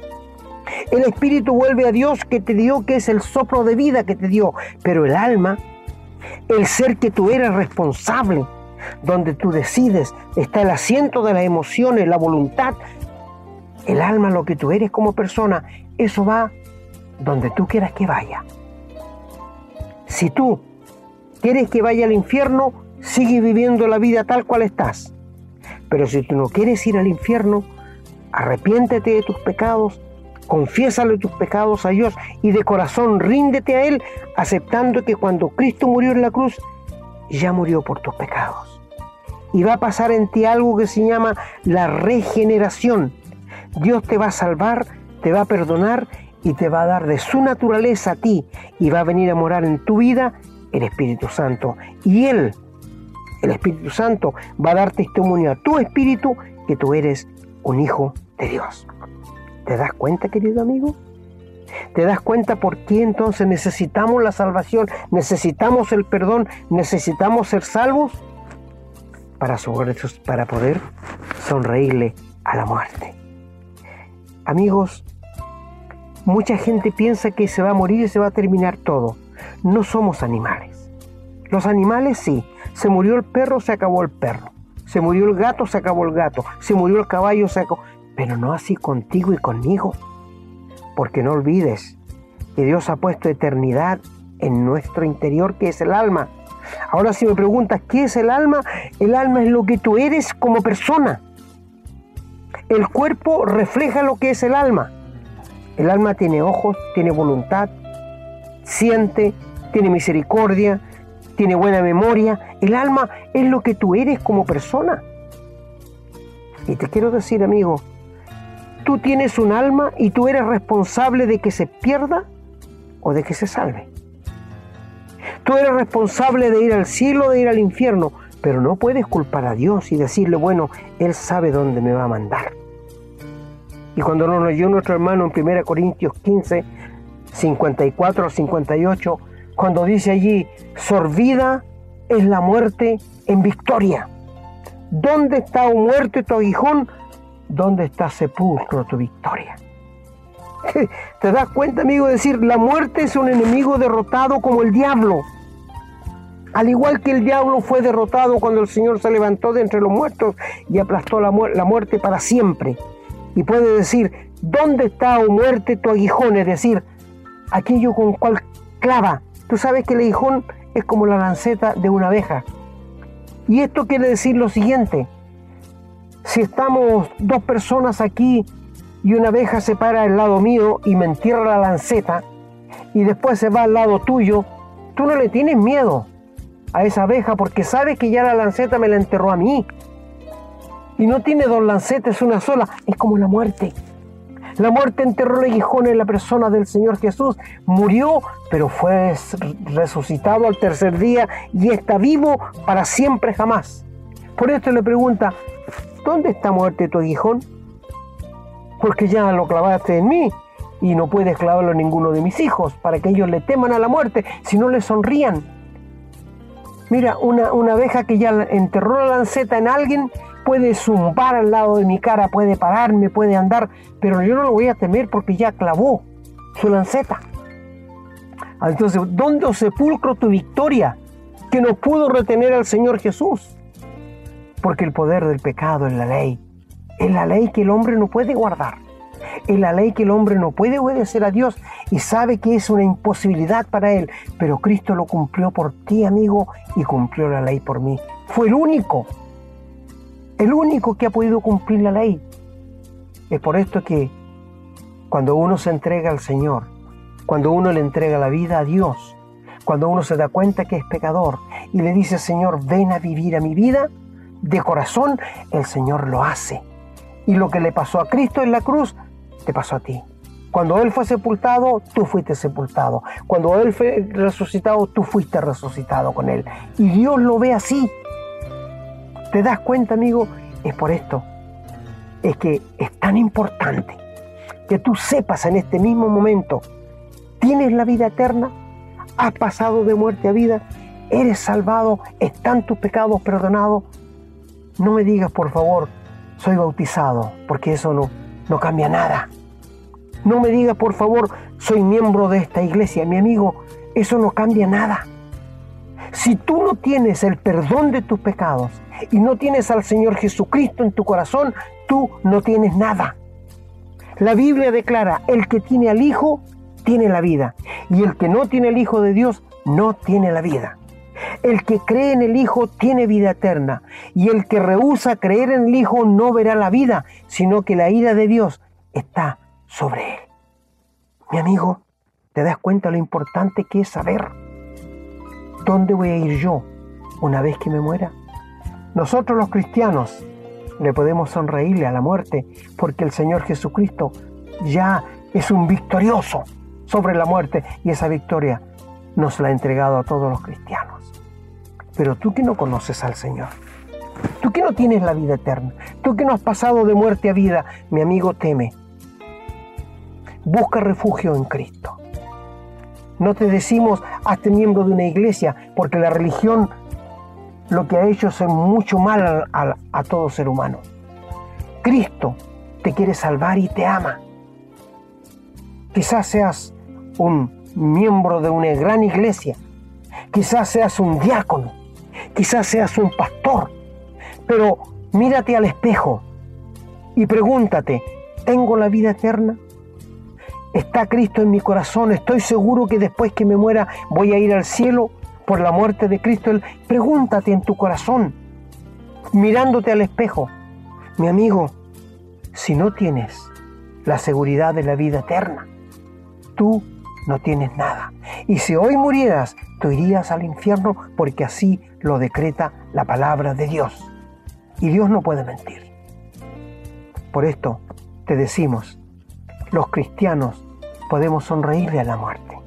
El espíritu vuelve a Dios que te dio, que es el soplo de vida que te dio. Pero el alma, el ser que tú eres responsable, donde tú decides, está el asiento de las emociones, la voluntad. El alma, lo que tú eres como persona, eso va donde tú quieras que vaya. Si tú quieres que vaya al infierno, sigue viviendo la vida tal cual estás. Pero si tú no quieres ir al infierno, arrepiéntete de tus pecados, confiésale tus pecados a Dios y de corazón ríndete a Él, aceptando que cuando Cristo murió en la cruz, ya murió por tus pecados. Y va a pasar en ti algo que se llama la regeneración. Dios te va a salvar, te va a perdonar y te va a dar de su naturaleza a ti y va a venir a morar en tu vida el Espíritu Santo. Y Él, el Espíritu Santo, va a dar testimonio a tu espíritu que tú eres un hijo de Dios. ¿Te das cuenta, querido amigo? ¿Te das cuenta por qué entonces necesitamos la salvación, necesitamos el perdón, necesitamos ser salvos? Para, para poder sonreírle a la muerte. Amigos, mucha gente piensa que se va a morir y se va a terminar todo. No somos animales. Los animales sí. Se murió el perro, se acabó el perro. Se murió el gato, se acabó el gato. Se murió el caballo, se acabó. Pero no así contigo y conmigo. Porque no olvides que Dios ha puesto eternidad en nuestro interior, que es el alma. Ahora si me preguntas, ¿qué es el alma? El alma es lo que tú eres como persona. El cuerpo refleja lo que es el alma. El alma tiene ojos, tiene voluntad, siente, tiene misericordia, tiene buena memoria. El alma es lo que tú eres como persona. Y te quiero decir, amigo, tú tienes un alma y tú eres responsable de que se pierda o de que se salve. Tú eres responsable de ir al cielo de ir al infierno, pero no puedes culpar a Dios y decirle, bueno, Él sabe dónde me va a mandar. Y cuando nos leyó nuestro hermano en 1 Corintios 15, 54 al 58, cuando dice allí, sorbida es la muerte en victoria. ¿Dónde está, o muerte, tu aguijón? ¿Dónde está sepulcro tu victoria? ¿Te das cuenta, amigo? decir, la muerte es un enemigo derrotado como el diablo. Al igual que el diablo fue derrotado cuando el Señor se levantó de entre los muertos y aplastó la, la muerte para siempre. Y puede decir, ¿dónde está, o muerte, tu aguijón? Es decir, aquello con cual clava. Tú sabes que el aguijón es como la lanceta de una abeja. Y esto quiere decir lo siguiente. Si estamos dos personas aquí y una abeja se para al lado mío y me entierra la lanceta y después se va al lado tuyo, tú no le tienes miedo a esa abeja porque sabes que ya la lanceta me la enterró a mí. Y no tiene dos lancetas, una sola. Es como la muerte. La muerte enterró el aguijón en la persona del Señor Jesús. Murió, pero fue resucitado al tercer día y está vivo para siempre jamás. Por esto le pregunta, ¿dónde está muerte tu aguijón? Porque ya lo clavaste en mí y no puedes clavarlo en ninguno de mis hijos para que ellos le teman a la muerte, si no le sonrían. Mira, una, una abeja que ya enterró la lanceta en alguien puede zumbar al lado de mi cara, puede pararme, puede andar, pero yo no lo voy a temer porque ya clavó su lanceta. Ah, entonces, ¿dónde sepulcro tu victoria que no pudo retener al Señor Jesús? Porque el poder del pecado es la ley. Es la ley que el hombre no puede guardar. Es la ley que el hombre no puede obedecer a Dios y sabe que es una imposibilidad para él. Pero Cristo lo cumplió por ti, amigo, y cumplió la ley por mí. Fue el único el único que ha podido cumplir la ley. Es por esto que cuando uno se entrega al Señor, cuando uno le entrega la vida a Dios, cuando uno se da cuenta que es pecador y le dice, Señor, ven a vivir a mi vida, de corazón, el Señor lo hace. Y lo que le pasó a Cristo en la cruz, te pasó a ti. Cuando Él fue sepultado, tú fuiste sepultado. Cuando Él fue resucitado, tú fuiste resucitado con Él. Y Dios lo ve así. ¿Te das cuenta, amigo? Es por esto. Es que es tan importante que tú sepas en este mismo momento, tienes la vida eterna, has pasado de muerte a vida, eres salvado, están tus pecados perdonados. No me digas, por favor, soy bautizado, porque eso no, no cambia nada. No me digas, por favor, soy miembro de esta iglesia, mi amigo, eso no cambia nada. Si tú no tienes el perdón de tus pecados y no tienes al Señor Jesucristo en tu corazón, tú no tienes nada. La Biblia declara, el que tiene al Hijo, tiene la vida. Y el que no tiene el Hijo de Dios no tiene la vida. El que cree en el Hijo tiene vida eterna. Y el que rehúsa creer en el Hijo no verá la vida, sino que la ira de Dios está sobre él. Mi amigo, ¿te das cuenta lo importante que es saber dónde voy a ir yo una vez que me muera? Nosotros los cristianos le podemos sonreírle a la muerte porque el Señor Jesucristo ya es un victorioso sobre la muerte y esa victoria nos la ha entregado a todos los cristianos. Pero tú que no conoces al Señor, tú que no tienes la vida eterna, tú que no has pasado de muerte a vida, mi amigo teme. Busca refugio en Cristo. No te decimos hazte miembro de una iglesia, porque la religión lo que ha hecho es mucho mal a, a todo ser humano. Cristo te quiere salvar y te ama. Quizás seas un miembro de una gran iglesia, quizás seas un diácono, quizás seas un pastor, pero mírate al espejo y pregúntate, ¿tengo la vida eterna? ¿Está Cristo en mi corazón? ¿Estoy seguro que después que me muera voy a ir al cielo por la muerte de Cristo? Pregúntate en tu corazón, mirándote al espejo. Mi amigo, si no tienes la seguridad de la vida eterna, tú no tienes nada. Y si hoy murieras, tú irías al infierno porque así lo decreta la palabra de Dios. Y Dios no puede mentir. Por esto te decimos, los cristianos podemos sonreírle a la muerte.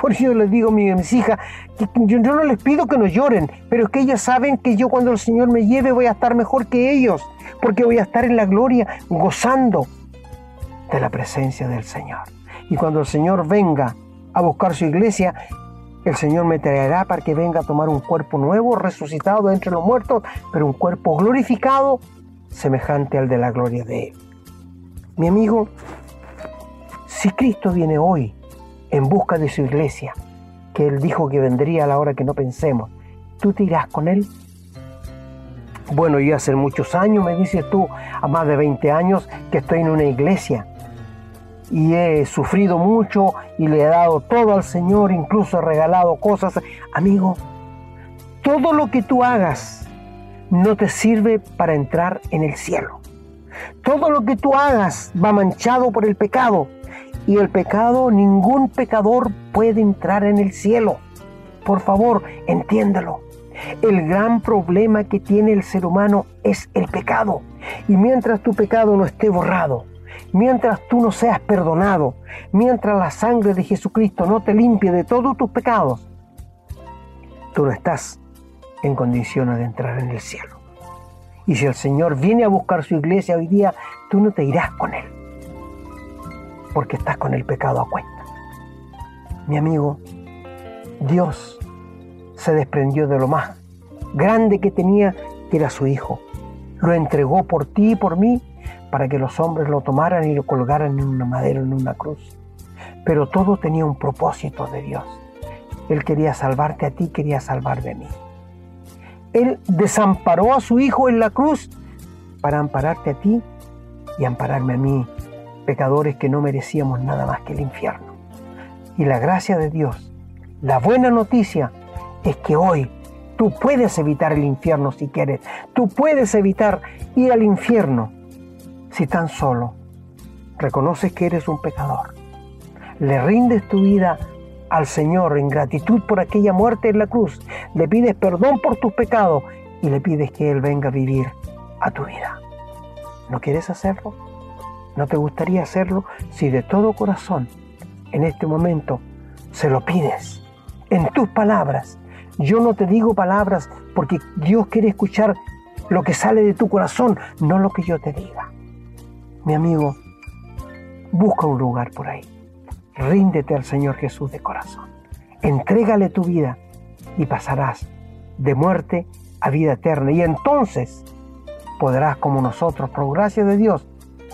Por eso les digo a mis hijas, que yo, no les pido que no lloren, pero es que ellas saben que yo cuando el Señor me lleve voy a estar mejor que ellos, porque voy a estar en la gloria gozando de la presencia del Señor. Y cuando el Señor venga a buscar su iglesia, el Señor me traerá para que venga a tomar un cuerpo nuevo, resucitado entre los muertos, pero un cuerpo glorificado, semejante al de la gloria de Él. Mi amigo, si Cristo viene hoy en busca de su iglesia, que Él dijo que vendría a la hora que no pensemos, ¿tú te irás con Él? Bueno, yo hace muchos años, me dices tú, a más de 20 años, que estoy en una iglesia y he sufrido mucho y le he dado todo al Señor, incluso he regalado cosas. Amigo, todo lo que tú hagas no te sirve para entrar en el cielo. Todo lo que tú hagas va manchado por el pecado y el pecado, ningún pecador puede entrar en el cielo. Por favor, entiéndelo. El gran problema que tiene el ser humano es el pecado. Y mientras tu pecado no esté borrado, mientras tú no seas perdonado, mientras la sangre de Jesucristo no te limpie de todos tus pecados, tú no estás en condiciones de entrar en el cielo. Y si el Señor viene a buscar su iglesia hoy día, tú no te irás con Él, porque estás con el pecado a cuenta. Mi amigo, Dios se desprendió de lo más grande que tenía, que era su Hijo. Lo entregó por ti y por mí para que los hombres lo tomaran y lo colgaran en una madera, en una cruz. Pero todo tenía un propósito de Dios. Él quería salvarte a ti, quería salvar de mí. Él desamparó a su Hijo en la cruz para ampararte a ti y ampararme a mí, pecadores que no merecíamos nada más que el infierno. Y la gracia de Dios, la buena noticia es que hoy tú puedes evitar el infierno si quieres. Tú puedes evitar ir al infierno si tan solo reconoces que eres un pecador, le rindes tu vida al Señor en gratitud por aquella muerte en la cruz, le pides perdón por tus pecados y le pides que Él venga a vivir a tu vida. ¿No quieres hacerlo? ¿No te gustaría hacerlo si de todo corazón en este momento se lo pides en tus palabras? Yo no te digo palabras porque Dios quiere escuchar lo que sale de tu corazón, no lo que yo te diga. Mi amigo, busca un lugar por ahí. Ríndete al Señor Jesús de corazón. Entrégale tu vida y pasarás de muerte a vida eterna. Y entonces podrás, como nosotros, por gracia de Dios,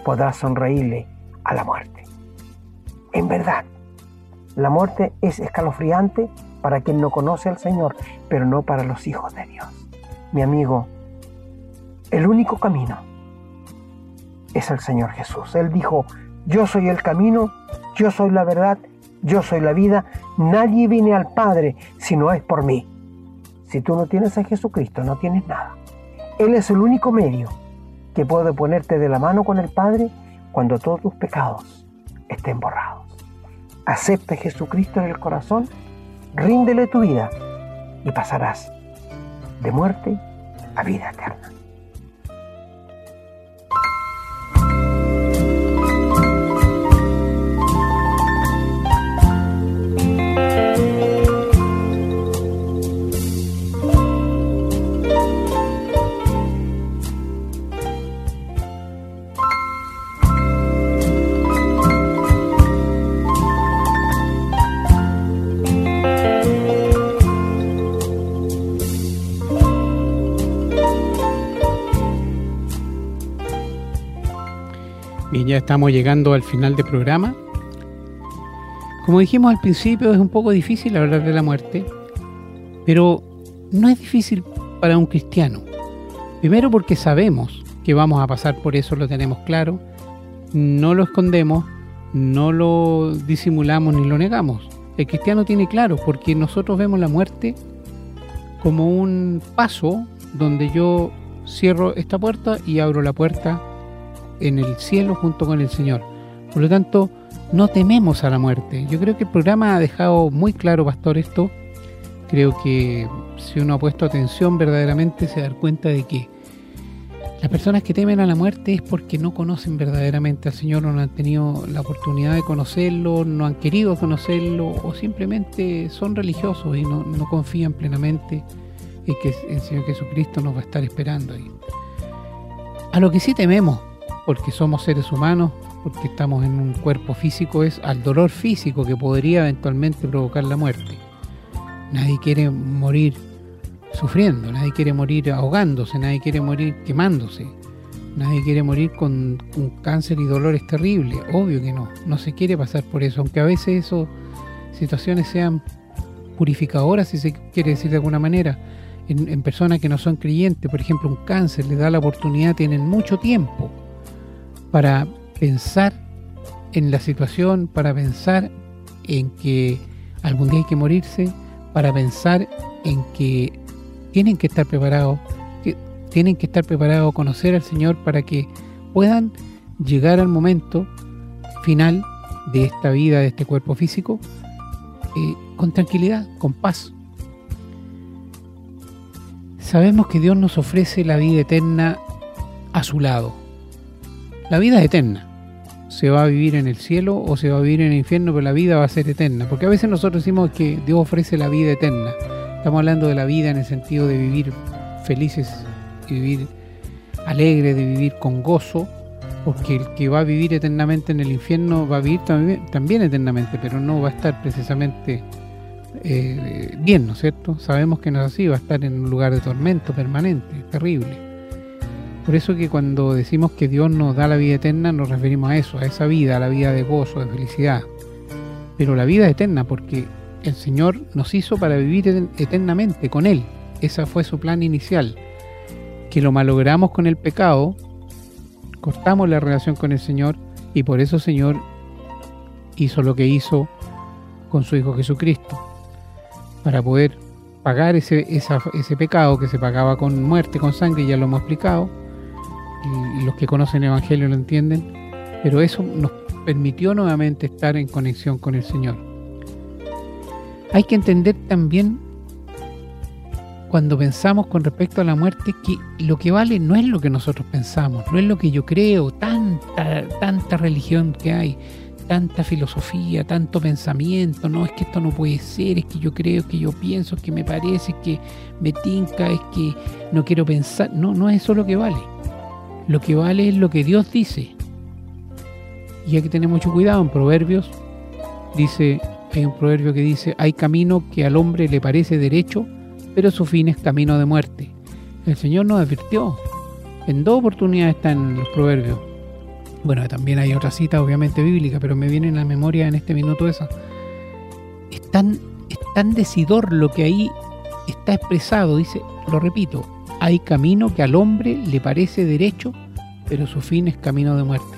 podrás sonreírle a la muerte. En verdad, la muerte es escalofriante para quien no conoce al Señor, pero no para los hijos de Dios. Mi amigo, el único camino es el Señor Jesús. Él dijo, yo soy el camino, yo soy la verdad Yo soy la vida, nadie viene al Padre si no es por mí. Si tú no tienes a Jesucristo, no tienes nada. Él es el único medio que puede ponerte de la mano con el Padre cuando todos tus pecados estén borrados. Acepta a Jesucristo en el corazón, ríndele tu vida y pasarás de muerte a vida eterna. Ya estamos llegando al final del programa. Como dijimos al principio, es un poco difícil hablar de la muerte, pero no es difícil para un cristiano. Primero porque sabemos que vamos a pasar por eso, lo tenemos claro, no lo escondemos, no lo disimulamos ni lo negamos. El cristiano tiene claro, porque nosotros vemos la muerte como un paso donde yo cierro esta puerta y abro la puerta en el cielo junto con el Señor. Por lo tanto, no tememos a la muerte. Yo creo que el programa ha dejado muy claro, pastor, esto. Creo que si uno ha puesto atención verdaderamente se da cuenta de que las personas que temen a la muerte es porque no conocen verdaderamente al Señor, no han tenido la oportunidad de conocerlo, no han querido conocerlo o simplemente son religiosos y no, no confían plenamente en que el Señor Jesucristo nos va a estar esperando ahí. A lo que sí tememos porque somos seres humanos, porque estamos en un cuerpo físico, es al dolor físico que podría eventualmente provocar la muerte. Nadie quiere morir sufriendo, nadie quiere morir ahogándose, nadie quiere morir quemándose, nadie quiere morir con un cáncer y dolores terribles, obvio que no, no se quiere pasar por eso, aunque a veces esas situaciones sean purificadoras, si se quiere decir de alguna manera, en, en personas que no son creyentes, por ejemplo un cáncer les da la oportunidad, tienen mucho tiempo para pensar en la situación, para pensar en que algún día hay que morirse, para pensar en que tienen que estar preparados, que tienen que estar preparados a conocer al Señor para que puedan llegar al momento final de esta vida, de este cuerpo físico, eh, con tranquilidad, con paz. Sabemos que Dios nos ofrece la vida eterna a su lado. La vida es eterna. Se va a vivir en el cielo o se va a vivir en el infierno, pero la vida va a ser eterna. Porque a veces nosotros decimos que Dios ofrece la vida eterna. Estamos hablando de la vida en el sentido de vivir felices, de vivir alegre, de vivir con gozo, porque el que va a vivir eternamente en el infierno va a vivir también, eternamente, pero no va a estar precisamente eh, bien, ¿no es cierto? Sabemos que no es así, va a estar en un lugar de tormento permanente, terrible. Por eso que cuando decimos que Dios nos da la vida eterna, nos referimos a eso, a esa vida, a la vida de gozo, de felicidad. Pero la vida eterna porque el Señor nos hizo para vivir eternamente con Él. Ese fue su plan inicial. Que lo malogramos con el pecado, cortamos la relación con el Señor y por eso el Señor hizo lo que hizo con su Hijo Jesucristo. Para poder pagar ese, ese pecado que se pagaba con muerte, con sangre, ya lo hemos explicado, y los que conocen el Evangelio lo entienden, pero eso nos permitió nuevamente estar en conexión con el Señor. Hay que entender también cuando pensamos con respecto a la muerte que lo que vale no es lo que nosotros pensamos, no es lo que yo creo, tanta, tanta religión que hay, tanta filosofía, tanto pensamiento, no es que esto no puede ser, es que yo creo, que yo pienso, que me parece, que me tinca, es que no quiero pensar, no, no es eso lo que vale. Lo que vale es lo que Dios dice. Y hay que tener mucho cuidado. En Proverbios dice, hay un proverbio que dice, hay camino que al hombre le parece derecho, pero su fin es camino de muerte. El Señor nos advirtió. En dos oportunidades está en los proverbios. Bueno, también hay otra cita obviamente bíblica, pero me viene en la memoria en este minuto esa. Es tan, es tan decidor lo que ahí está expresado, dice, lo repito, hay camino que al hombre le parece derecho, pero su fin es camino de muerte.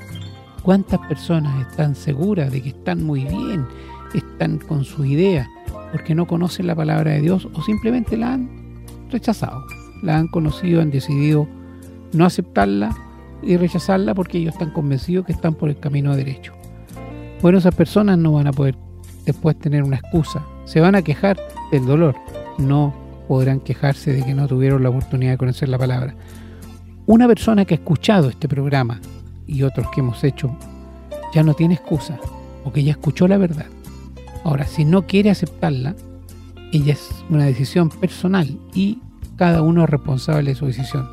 ¿Cuántas personas están seguras de que están muy bien, están con su idea porque no conocen la palabra de Dios o simplemente la han rechazado, la han conocido, han decidido no aceptarla y rechazarla porque ellos están convencidos que están por el camino derecho. Bueno, esas personas no van a poder después tener una excusa, se van a quejar del dolor, no podrán quejarse de que no tuvieron la oportunidad de conocer la palabra. Una persona que ha escuchado este programa y otros que hemos hecho ya no tiene excusa, porque ya escuchó la verdad. Ahora, si no quiere aceptarla, ella es una decisión personal y cada uno es responsable de su decisión.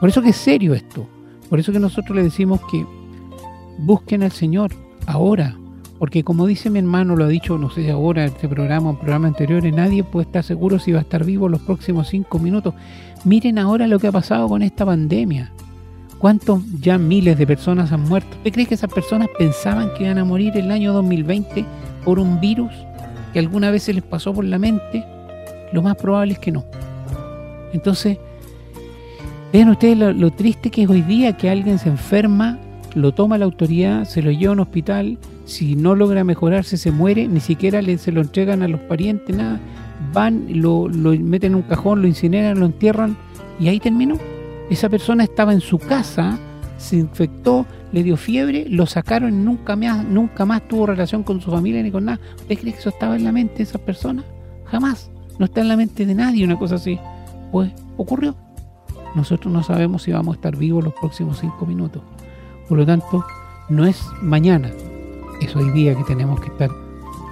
Por eso que es serio esto. Por eso que nosotros le decimos que busquen al Señor ahora. Porque como dice mi hermano, lo ha dicho, no sé ahora, en este programa o en programas anteriores, nadie puede estar seguro si va a estar vivo los próximos cinco minutos. Miren ahora lo que ha pasado con esta pandemia. ¿Cuántos ya miles de personas han muerto? ¿Usted cree que esas personas pensaban que iban a morir el año 2020 por un virus que alguna vez se les pasó por la mente? Lo más probable es que no. Entonces, vean ustedes lo, triste que es hoy día que alguien se enferma, lo toma la autoridad, se lo lleva a un hospital, si no logra mejorarse se muere, ni siquiera le, se lo entregan a los parientes, nada. Van, lo, lo meten en un cajón, lo incineran, lo entierran y ahí terminó. Esa persona estaba en su casa, se infectó, le dio fiebre, lo sacaron nunca más, nunca más tuvo relación con su familia ni con nada. ¿Usted cree que eso estaba en la mente de esa persona? Jamás. No está en la mente de nadie una cosa así. Pues ocurrió. Nosotros no sabemos si vamos a estar vivos los próximos cinco minutos. Por lo tanto, no es mañana, es hoy día que tenemos que estar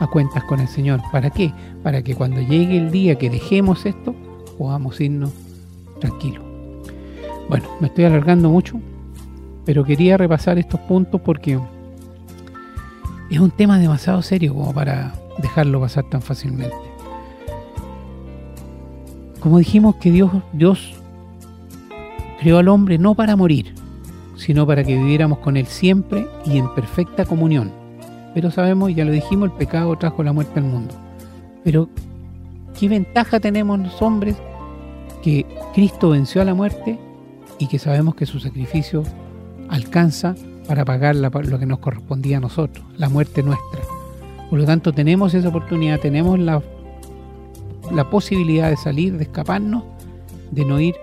a cuentas con el Señor. ¿Para qué? Para que cuando llegue el día que dejemos esto, podamos irnos tranquilos. Bueno, me estoy alargando mucho, pero quería repasar estos puntos porque es un tema demasiado serio como para dejarlo pasar tan fácilmente. Como dijimos que Dios, Dios creó al hombre no para morir, sino para que viviéramos con Él siempre y en perfecta comunión. Pero sabemos, ya lo dijimos, el pecado trajo la muerte al mundo. Pero, ¿qué ventaja tenemos los hombres? Que Cristo venció a la muerte y que sabemos que su sacrificio alcanza para pagar lo que nos correspondía a nosotros, la muerte nuestra. Por lo tanto, tenemos esa oportunidad, tenemos la, la posibilidad de salir, de escaparnos, de no ir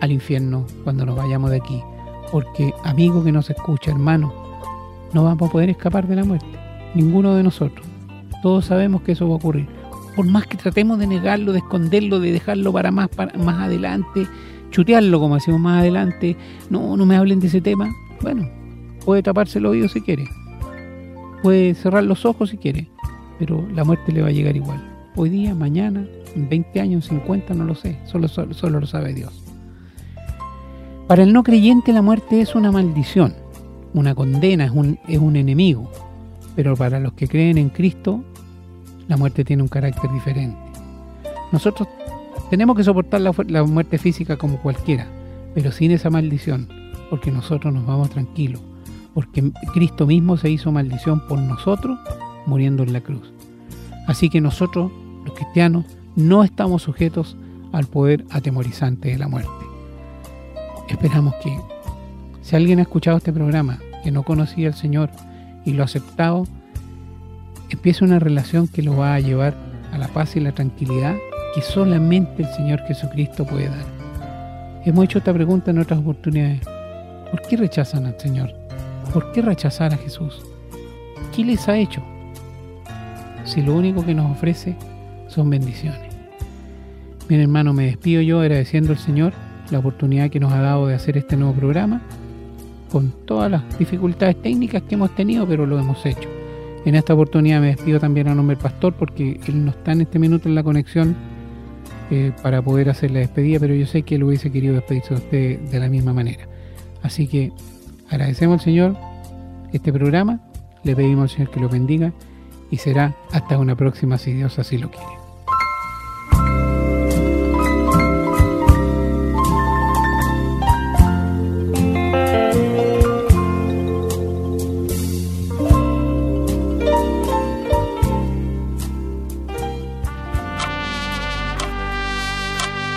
al infierno cuando nos vayamos de aquí. Porque, amigo que nos escucha, hermano, no vamos a poder escapar de la muerte. Ninguno de nosotros. Todos sabemos que eso va a ocurrir. Por más que tratemos de negarlo, de esconderlo, de dejarlo para más, para más adelante, chutearlo, como hacemos más adelante, no, no me hablen de ese tema. Bueno, puede taparse el oído si quiere, puede cerrar los ojos si quiere, pero la muerte le va a llegar igual. Hoy día, mañana, en 20 años, 50, no lo sé, solo, solo, lo sabe Dios. Para el no creyente la muerte es una maldición, una condena, es un, es un enemigo, pero para los que creen en Cristo, la muerte tiene un carácter diferente. Nosotros tenemos que soportar la, muerte física como cualquiera, pero sin esa maldición, porque nosotros nos vamos tranquilos, porque Cristo mismo se hizo maldición por nosotros muriendo en la cruz. Así que nosotros, los cristianos, no estamos sujetos al poder atemorizante de la muerte. Esperamos que, si alguien ha escuchado este programa, que no conocía al Señor y lo ha aceptado, empiece una relación que lo va a llevar a la paz y la tranquilidad que solamente el Señor Jesucristo puede dar. Hemos hecho esta pregunta en otras oportunidades. ¿Por qué rechazan al Señor? ¿Por qué rechazar a Jesús? ¿Qué les ha hecho? Si lo único que nos ofrece son bendiciones. Bien hermano, me despido yo agradeciendo al Señor la oportunidad que nos ha dado de hacer este nuevo programa, con todas las dificultades técnicas que hemos tenido, pero lo hemos hecho. En esta oportunidad me despido también a nombre del pastor porque él no está en este minuto en la conexión eh, para poder hacer la despedida, pero yo sé que él hubiese querido despedirse de usted de la misma manera. Así que agradecemos al Señor este programa, le pedimos al Señor que lo bendiga y será hasta una próxima si Dios así lo quiere.